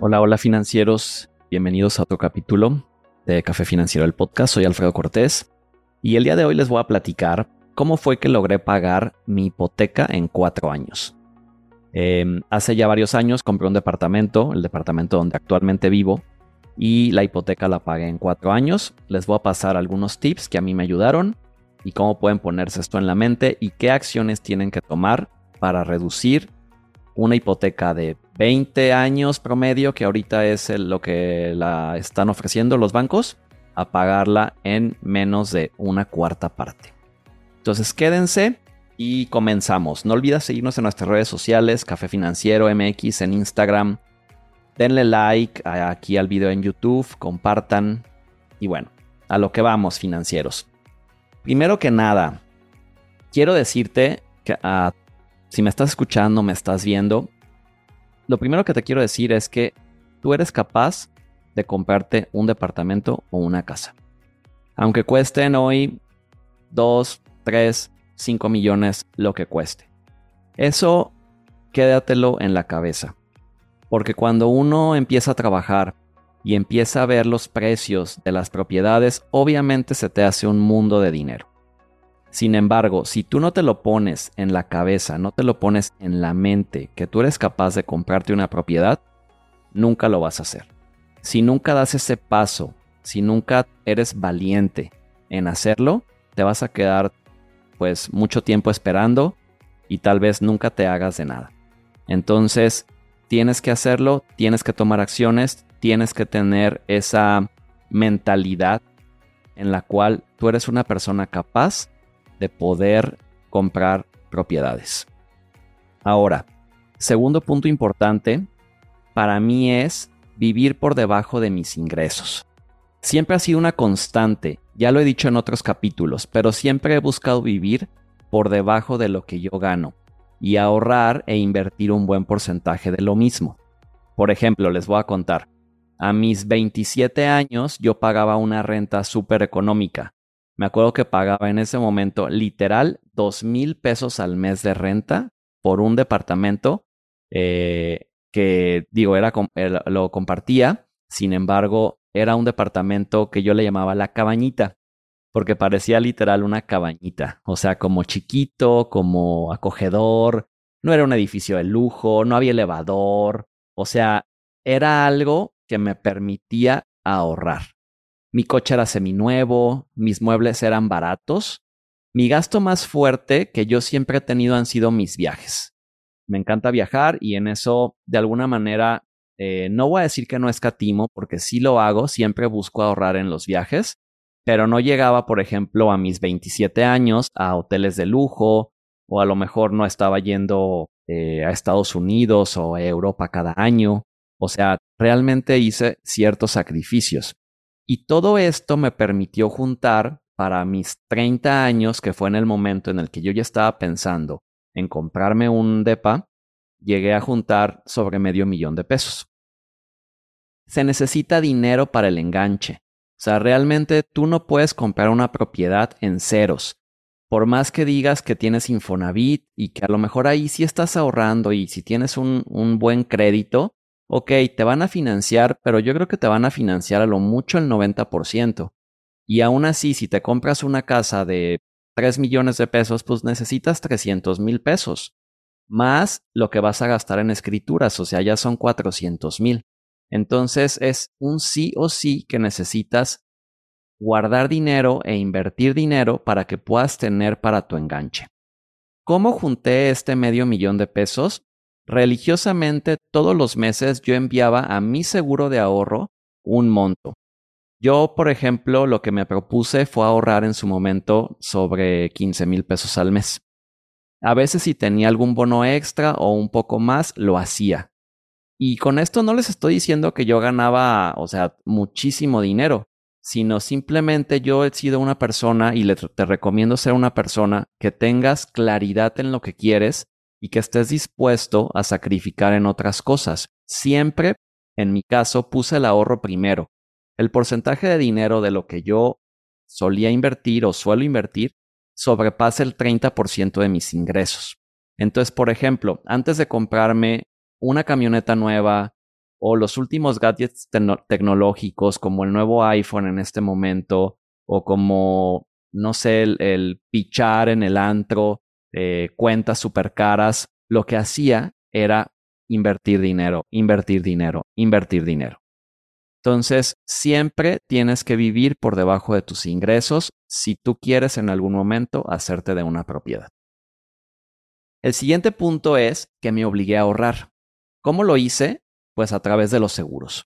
Hola, hola financieros, bienvenidos a otro capítulo de Café Financiero el podcast. Soy Alfredo Cortés y el día de hoy les voy a platicar cómo fue que logré pagar mi hipoteca en cuatro años. Em, hace ya varios años compré un departamento, el departamento donde actualmente vivo, y la hipoteca la pagué en cuatro años. Les voy a pasar algunos tips que a mí me ayudaron y cómo pueden ponerse esto en la mente y qué acciones tienen que tomar para reducir una hipoteca de 20 años promedio, que ahorita es lo que la están ofreciendo los bancos, a pagarla en menos de una cuarta parte. Entonces quédense y comenzamos. No olvides seguirnos en nuestras redes sociales, Café Financiero MX en Instagram. Denle like aquí al video en YouTube, compartan. Y bueno, a lo que vamos, financieros. Primero que nada, quiero decirte que ah, si me estás escuchando, me estás viendo, lo primero que te quiero decir es que tú eres capaz de comprarte un departamento o una casa. Aunque cuesten hoy 2, 3, 5 millones lo que cueste. Eso quédatelo en la cabeza. Porque cuando uno empieza a trabajar y empieza a ver los precios de las propiedades, obviamente se te hace un mundo de dinero. Sin embargo, si tú no te lo pones en la cabeza, no te lo pones en la mente que tú eres capaz de comprarte una propiedad, nunca lo vas a hacer. Si nunca das ese paso, si nunca eres valiente en hacerlo, te vas a quedar pues mucho tiempo esperando y tal vez nunca te hagas de nada. Entonces, tienes que hacerlo, tienes que tomar acciones, tienes que tener esa mentalidad en la cual tú eres una persona capaz de poder comprar propiedades. Ahora, segundo punto importante para mí es vivir por debajo de mis ingresos. Siempre ha sido una constante, ya lo he dicho en otros capítulos, pero siempre he buscado vivir por debajo de lo que yo gano y ahorrar e invertir un buen porcentaje de lo mismo. Por ejemplo, les voy a contar. A mis 27 años yo pagaba una renta súper económica. Me acuerdo que pagaba en ese momento literal dos mil pesos al mes de renta por un departamento eh, que digo, era, lo compartía. Sin embargo, era un departamento que yo le llamaba la cabañita, porque parecía literal una cabañita, o sea, como chiquito, como acogedor, no era un edificio de lujo, no había elevador, o sea, era algo que me permitía ahorrar. Mi coche era seminuevo, mis muebles eran baratos. Mi gasto más fuerte que yo siempre he tenido han sido mis viajes. Me encanta viajar y en eso, de alguna manera, eh, no voy a decir que no escatimo, porque sí lo hago, siempre busco ahorrar en los viajes, pero no llegaba, por ejemplo, a mis 27 años a hoteles de lujo, o a lo mejor no estaba yendo eh, a Estados Unidos o a Europa cada año. O sea, realmente hice ciertos sacrificios. Y todo esto me permitió juntar para mis 30 años, que fue en el momento en el que yo ya estaba pensando en comprarme un DEPA, llegué a juntar sobre medio millón de pesos. Se necesita dinero para el enganche. O sea, realmente tú no puedes comprar una propiedad en ceros. Por más que digas que tienes Infonavit y que a lo mejor ahí sí estás ahorrando y si tienes un, un buen crédito, ok, te van a financiar, pero yo creo que te van a financiar a lo mucho el 90%. Y aún así, si te compras una casa de 3 millones de pesos, pues necesitas 300 mil pesos, más lo que vas a gastar en escrituras, o sea, ya son 400 mil. Entonces es un sí o sí que necesitas guardar dinero e invertir dinero para que puedas tener para tu enganche. ¿Cómo junté este medio millón de pesos? Religiosamente todos los meses yo enviaba a mi seguro de ahorro un monto. Yo, por ejemplo, lo que me propuse fue ahorrar en su momento sobre 15 mil pesos al mes. A veces si tenía algún bono extra o un poco más, lo hacía. Y con esto no les estoy diciendo que yo ganaba, o sea, muchísimo dinero, sino simplemente yo he sido una persona y te recomiendo ser una persona que tengas claridad en lo que quieres y que estés dispuesto a sacrificar en otras cosas. Siempre, en mi caso, puse el ahorro primero. El porcentaje de dinero de lo que yo solía invertir o suelo invertir sobrepasa el 30% de mis ingresos. Entonces, por ejemplo, antes de comprarme una camioneta nueva o los últimos gadgets tecnológicos como el nuevo iPhone en este momento o como, no sé, el, pichar en el antro, eh, cuentas súper caras, lo que hacía era invertir dinero, invertir dinero, invertir dinero. Entonces, siempre tienes que vivir por debajo de tus ingresos si tú quieres en algún momento hacerte de una propiedad. El siguiente punto es que me obligué a ahorrar. ¿Cómo lo hice? Pues a través de los seguros.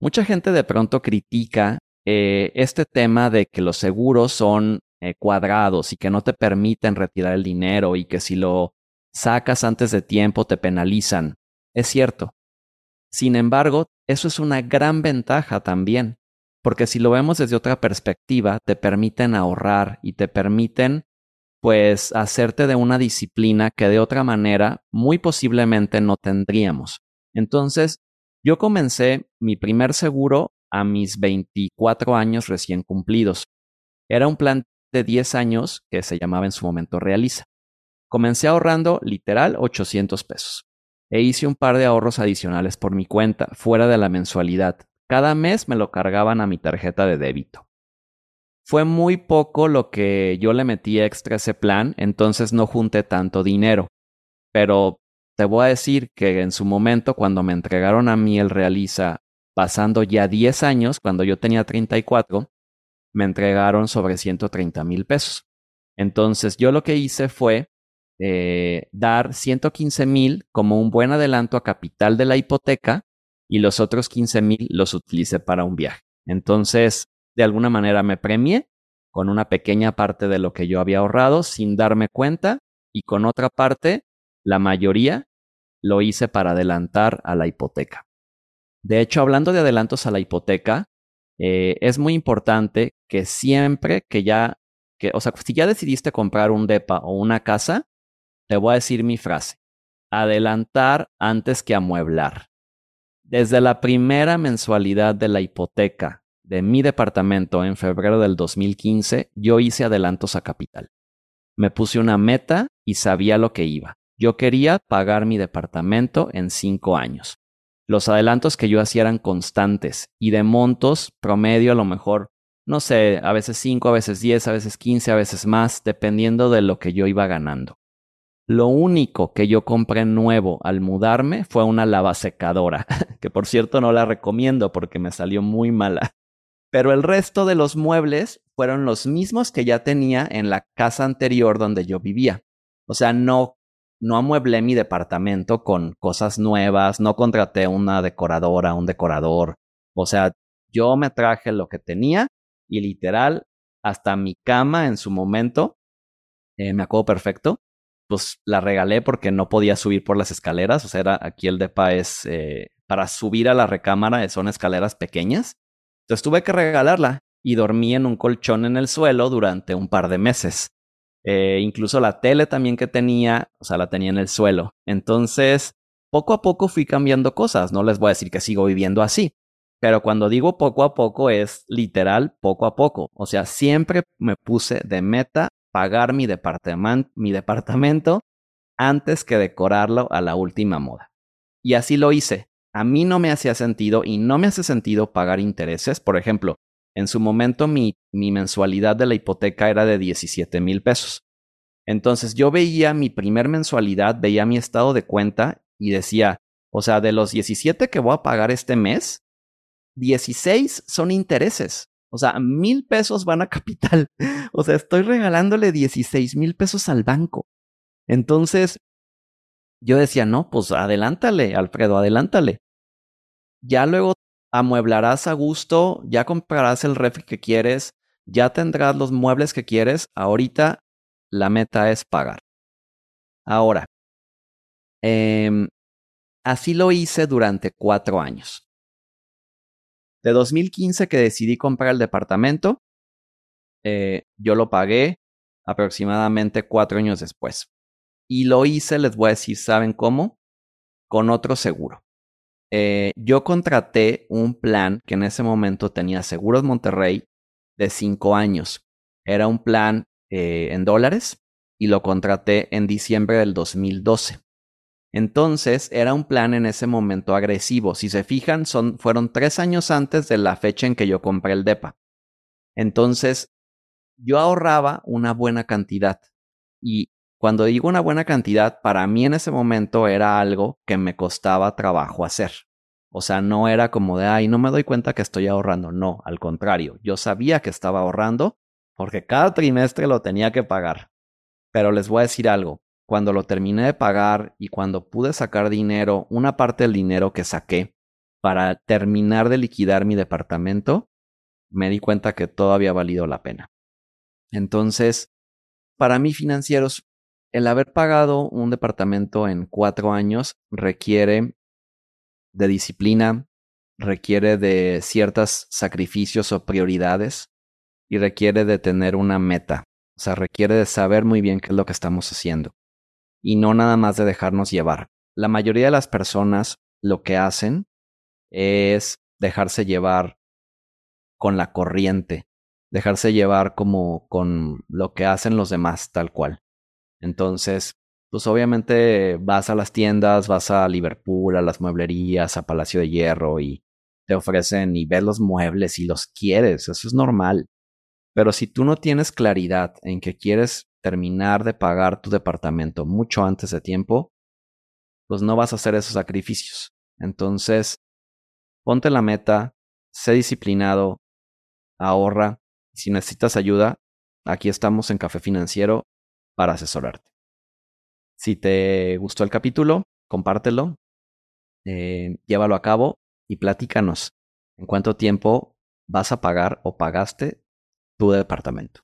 Mucha gente de pronto critica eh, este tema de que los seguros son eh, cuadrados y que no te permiten retirar el dinero y que si lo sacas antes de tiempo te penalizan. Es cierto, sin embargo, eso es una gran ventaja también, porque si lo vemos desde otra perspectiva, te permiten ahorrar y te permiten pues hacerte de una disciplina que de otra manera muy posiblemente no tendríamos. Entonces, yo comencé mi primer seguro a mis 24 años recién cumplidos. Era un plan de 10 años que se llamaba en su momento Realiza. Comencé ahorrando literal 800 pesos e hice un par de ahorros adicionales por mi cuenta, fuera de la mensualidad. Cada mes me lo cargaban a mi tarjeta de débito. Fue muy poco lo que yo le metí extra a ese plan, entonces no junté tanto dinero. Pero te voy a decir que en su momento, cuando me entregaron a mí el Realiza, pasando ya 10 años, cuando yo tenía 34, me entregaron sobre 130 mil pesos. Entonces yo lo que hice fue eh, dar 115 mil como un buen adelanto a capital de la hipoteca y los otros 15 mil los utilicé para un viaje. Entonces, de alguna manera me premié con una pequeña parte de lo que yo había ahorrado sin darme cuenta y con otra parte, la mayoría, lo hice para adelantar a la hipoteca. De hecho, hablando de adelantos a la hipoteca, eh, es muy importante que siempre que ya, que, o sea, si ya decidiste comprar un DEPA o una casa, te voy a decir mi frase. Adelantar antes que amueblar. Desde la primera mensualidad de la hipoteca de mi departamento en febrero del 2015, yo hice adelantos a capital. Me puse una meta y sabía lo que iba. Yo quería pagar mi departamento en cinco años. Los adelantos que yo hacía eran constantes y de montos promedio a lo mejor, no sé, a veces cinco, a veces diez, a veces quince, a veces más, dependiendo de lo que yo iba ganando. Lo único que yo compré nuevo al mudarme fue una lavasecadora, que por cierto no la recomiendo porque me salió muy mala. Pero el resto de los muebles fueron los mismos que ya tenía en la casa anterior donde yo vivía. O sea, no, no amueblé mi departamento con cosas nuevas, no contraté una decoradora, un decorador. O sea, yo me traje lo que tenía y literal, hasta mi cama en su momento, eh, me acuerdo perfecto, pues la regalé porque no podía subir por las escaleras. O sea, era, aquí el DEPA es eh, para subir a la recámara, son escaleras pequeñas. Entonces tuve que regalarla y dormí en un colchón en el suelo durante un par de meses. Eh, incluso la tele también que tenía, o sea, la tenía en el suelo. Entonces, poco a poco fui cambiando cosas. No les voy a decir que sigo viviendo así. Pero cuando digo poco a poco es literal poco a poco. O sea, siempre me puse de meta pagar mi, mi departamento antes que decorarlo a la última moda. Y así lo hice. A mí no me hacía sentido y no me hace sentido pagar intereses. Por ejemplo, en su momento mi, mi mensualidad de la hipoteca era de 17 mil pesos. Entonces yo veía mi primer mensualidad, veía mi estado de cuenta y decía, o sea, de los 17 que voy a pagar este mes, 16 son intereses. O sea, mil pesos van a capital. O sea, estoy regalándole 16 mil pesos al banco. Entonces, yo decía, no, pues adelántale, Alfredo, adelántale. Ya luego amueblarás a gusto, ya comprarás el refri que quieres, ya tendrás los muebles que quieres. Ahorita la meta es pagar. Ahora, eh, así lo hice durante cuatro años. De 2015 que decidí comprar el departamento, eh, yo lo pagué aproximadamente cuatro años después. Y lo hice, les voy a decir, ¿saben cómo? Con otro seguro. Eh, yo contraté un plan que en ese momento tenía Seguros Monterrey de cinco años. Era un plan eh, en dólares y lo contraté en diciembre del 2012. Entonces era un plan en ese momento agresivo. Si se fijan, son, fueron tres años antes de la fecha en que yo compré el DEPA. Entonces, yo ahorraba una buena cantidad. Y cuando digo una buena cantidad, para mí en ese momento era algo que me costaba trabajo hacer. O sea, no era como de, ay, no me doy cuenta que estoy ahorrando. No, al contrario, yo sabía que estaba ahorrando porque cada trimestre lo tenía que pagar. Pero les voy a decir algo, cuando lo terminé de pagar y cuando pude sacar dinero, una parte del dinero que saqué para terminar de liquidar mi departamento, me di cuenta que todo había valido la pena. Entonces, para mí financieros, el haber pagado un departamento en cuatro años requiere de disciplina, requiere de ciertos sacrificios o prioridades y requiere de tener una meta. O sea, requiere de saber muy bien qué es lo que estamos haciendo y no nada más de dejarnos llevar. La mayoría de las personas lo que hacen es dejarse llevar con la corriente, dejarse llevar como con lo que hacen los demás tal cual. Entonces, pues obviamente vas a las tiendas, vas a Liverpool, a las mueblerías, a Palacio de Hierro y te ofrecen y ves los muebles y los quieres, eso es normal. Pero si tú no tienes claridad en que quieres terminar de pagar tu departamento mucho antes de tiempo, pues no vas a hacer esos sacrificios. Entonces, ponte la meta, sé disciplinado, ahorra. Si necesitas ayuda, aquí estamos en Café Financiero para asesorarte. Si te gustó el capítulo, compártelo, eh, llévalo a cabo y platícanos en cuánto tiempo vas a pagar o pagaste tu departamento.